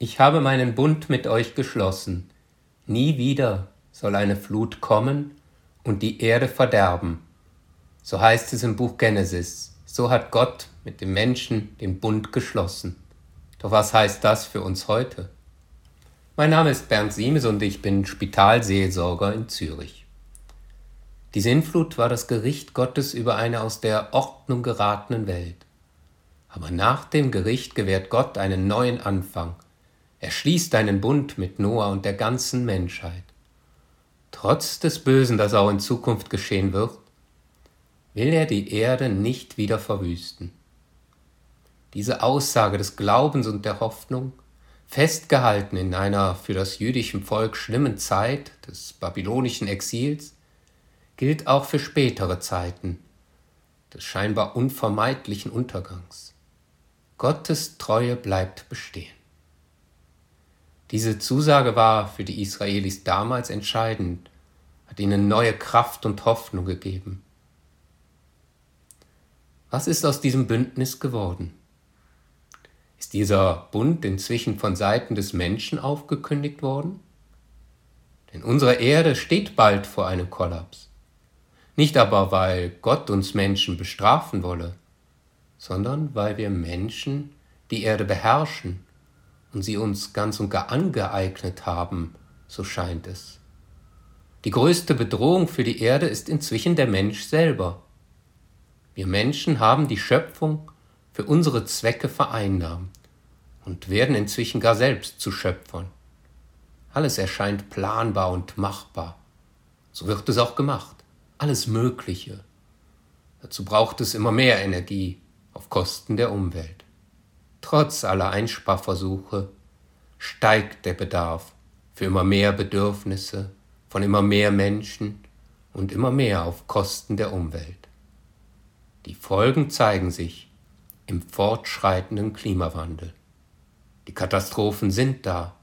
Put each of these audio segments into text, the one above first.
Ich habe meinen Bund mit euch geschlossen. Nie wieder soll eine Flut kommen und die Erde verderben. So heißt es im Buch Genesis. So hat Gott mit dem Menschen den Bund geschlossen. Doch was heißt das für uns heute? Mein Name ist Bernd Siemes und ich bin Spitalseelsorger in Zürich. Die Sinnflut war das Gericht Gottes über eine aus der Ordnung geratenen Welt. Aber nach dem Gericht gewährt Gott einen neuen Anfang – er schließt einen Bund mit Noah und der ganzen Menschheit. Trotz des Bösen, das auch in Zukunft geschehen wird, will er die Erde nicht wieder verwüsten. Diese Aussage des Glaubens und der Hoffnung, festgehalten in einer für das jüdische Volk schlimmen Zeit des babylonischen Exils, gilt auch für spätere Zeiten des scheinbar unvermeidlichen Untergangs. Gottes Treue bleibt bestehen. Diese Zusage war für die Israelis damals entscheidend, hat ihnen neue Kraft und Hoffnung gegeben. Was ist aus diesem Bündnis geworden? Ist dieser Bund inzwischen von Seiten des Menschen aufgekündigt worden? Denn unsere Erde steht bald vor einem Kollaps. Nicht aber, weil Gott uns Menschen bestrafen wolle, sondern weil wir Menschen die Erde beherrschen und sie uns ganz und gar angeeignet haben, so scheint es. Die größte Bedrohung für die Erde ist inzwischen der Mensch selber. Wir Menschen haben die Schöpfung für unsere Zwecke vereinnahmt und werden inzwischen gar selbst zu Schöpfern. Alles erscheint planbar und machbar. So wird es auch gemacht. Alles Mögliche. Dazu braucht es immer mehr Energie auf Kosten der Umwelt. Trotz aller Einsparversuche steigt der Bedarf für immer mehr Bedürfnisse von immer mehr Menschen und immer mehr auf Kosten der Umwelt. Die Folgen zeigen sich im fortschreitenden Klimawandel. Die Katastrophen sind da,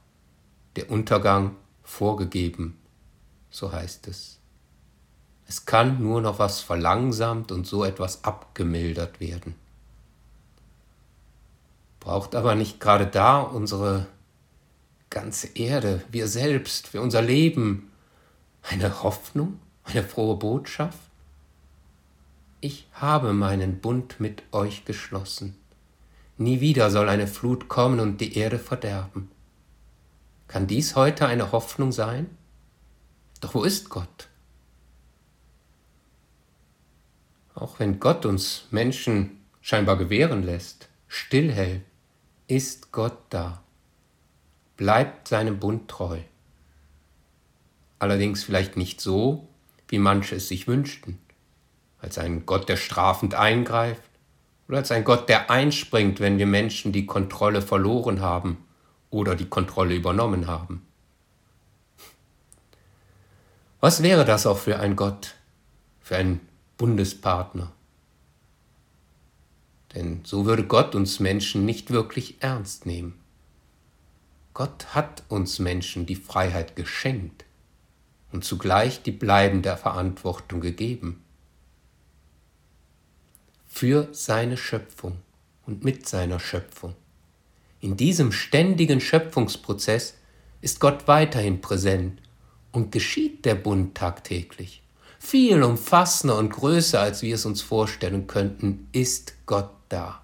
der Untergang vorgegeben, so heißt es. Es kann nur noch was verlangsamt und so etwas abgemildert werden. Braucht aber nicht gerade da unsere ganze Erde, wir selbst, für unser Leben eine Hoffnung, eine frohe Botschaft? Ich habe meinen Bund mit euch geschlossen. Nie wieder soll eine Flut kommen und die Erde verderben. Kann dies heute eine Hoffnung sein? Doch wo ist Gott? Auch wenn Gott uns Menschen scheinbar gewähren lässt, stillhält, ist Gott da, bleibt seinem Bund treu. Allerdings vielleicht nicht so, wie manche es sich wünschten, als ein Gott, der strafend eingreift, oder als ein Gott, der einspringt, wenn wir Menschen die Kontrolle verloren haben oder die Kontrolle übernommen haben. Was wäre das auch für ein Gott, für einen Bundespartner? Denn so würde Gott uns Menschen nicht wirklich ernst nehmen. Gott hat uns Menschen die Freiheit geschenkt und zugleich die bleibende Verantwortung gegeben. Für seine Schöpfung und mit seiner Schöpfung. In diesem ständigen Schöpfungsprozess ist Gott weiterhin präsent und geschieht der Bund tagtäglich. Viel umfassender und größer, als wir es uns vorstellen könnten, ist Gott da,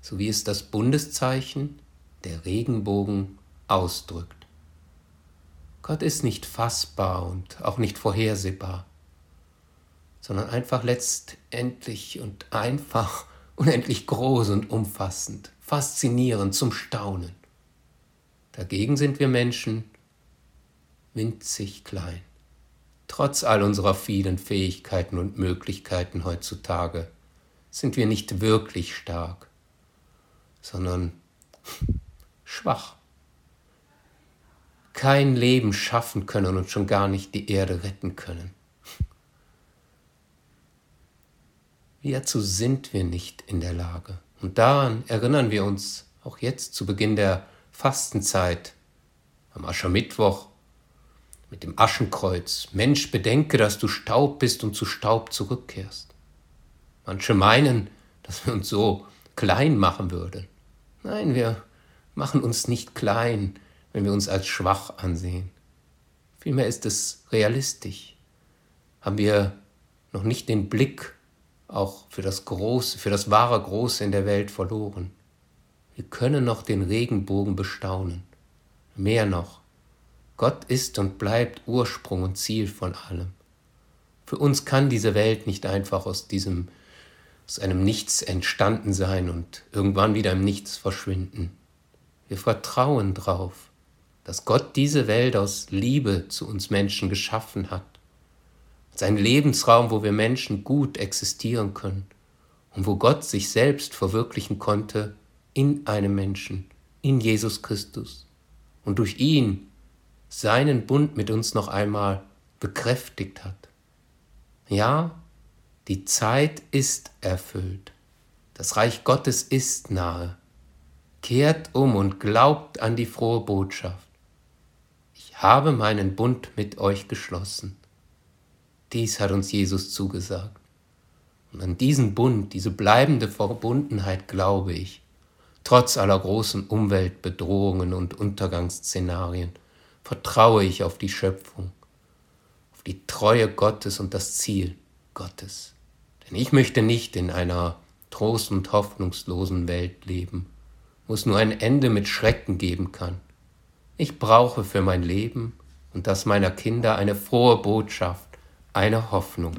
so wie es das Bundeszeichen, der Regenbogen, ausdrückt. Gott ist nicht fassbar und auch nicht vorhersehbar, sondern einfach letztendlich und einfach unendlich groß und umfassend, faszinierend zum Staunen. Dagegen sind wir Menschen winzig klein, trotz all unserer vielen Fähigkeiten und Möglichkeiten heutzutage sind wir nicht wirklich stark, sondern schwach. Kein Leben schaffen können und schon gar nicht die Erde retten können. Wie dazu sind wir nicht in der Lage. Und daran erinnern wir uns auch jetzt zu Beginn der Fastenzeit, am Aschermittwoch, mit dem Aschenkreuz. Mensch, bedenke, dass du Staub bist und zu Staub zurückkehrst. Manche meinen, dass wir uns so klein machen würden. Nein, wir machen uns nicht klein, wenn wir uns als schwach ansehen. Vielmehr ist es realistisch. Haben wir noch nicht den Blick auch für das Große, für das wahre Große in der Welt verloren. Wir können noch den Regenbogen bestaunen. Mehr noch, Gott ist und bleibt Ursprung und Ziel von allem. Für uns kann diese Welt nicht einfach aus diesem, aus einem Nichts entstanden sein und irgendwann wieder im Nichts verschwinden. Wir vertrauen drauf, dass Gott diese Welt aus Liebe zu uns Menschen geschaffen hat. Als einen Lebensraum, wo wir Menschen gut existieren können und wo Gott sich selbst verwirklichen konnte in einem Menschen, in Jesus Christus und durch ihn seinen Bund mit uns noch einmal bekräftigt hat. Ja, die Zeit ist erfüllt. Das Reich Gottes ist nahe. Kehrt um und glaubt an die frohe Botschaft. Ich habe meinen Bund mit euch geschlossen. Dies hat uns Jesus zugesagt. Und an diesen Bund, diese bleibende Verbundenheit glaube ich, trotz aller großen Umweltbedrohungen und Untergangsszenarien, vertraue ich auf die Schöpfung die Treue Gottes und das Ziel Gottes. Denn ich möchte nicht in einer trost- und hoffnungslosen Welt leben, wo es nur ein Ende mit Schrecken geben kann. Ich brauche für mein Leben und das meiner Kinder eine frohe Botschaft, eine Hoffnung.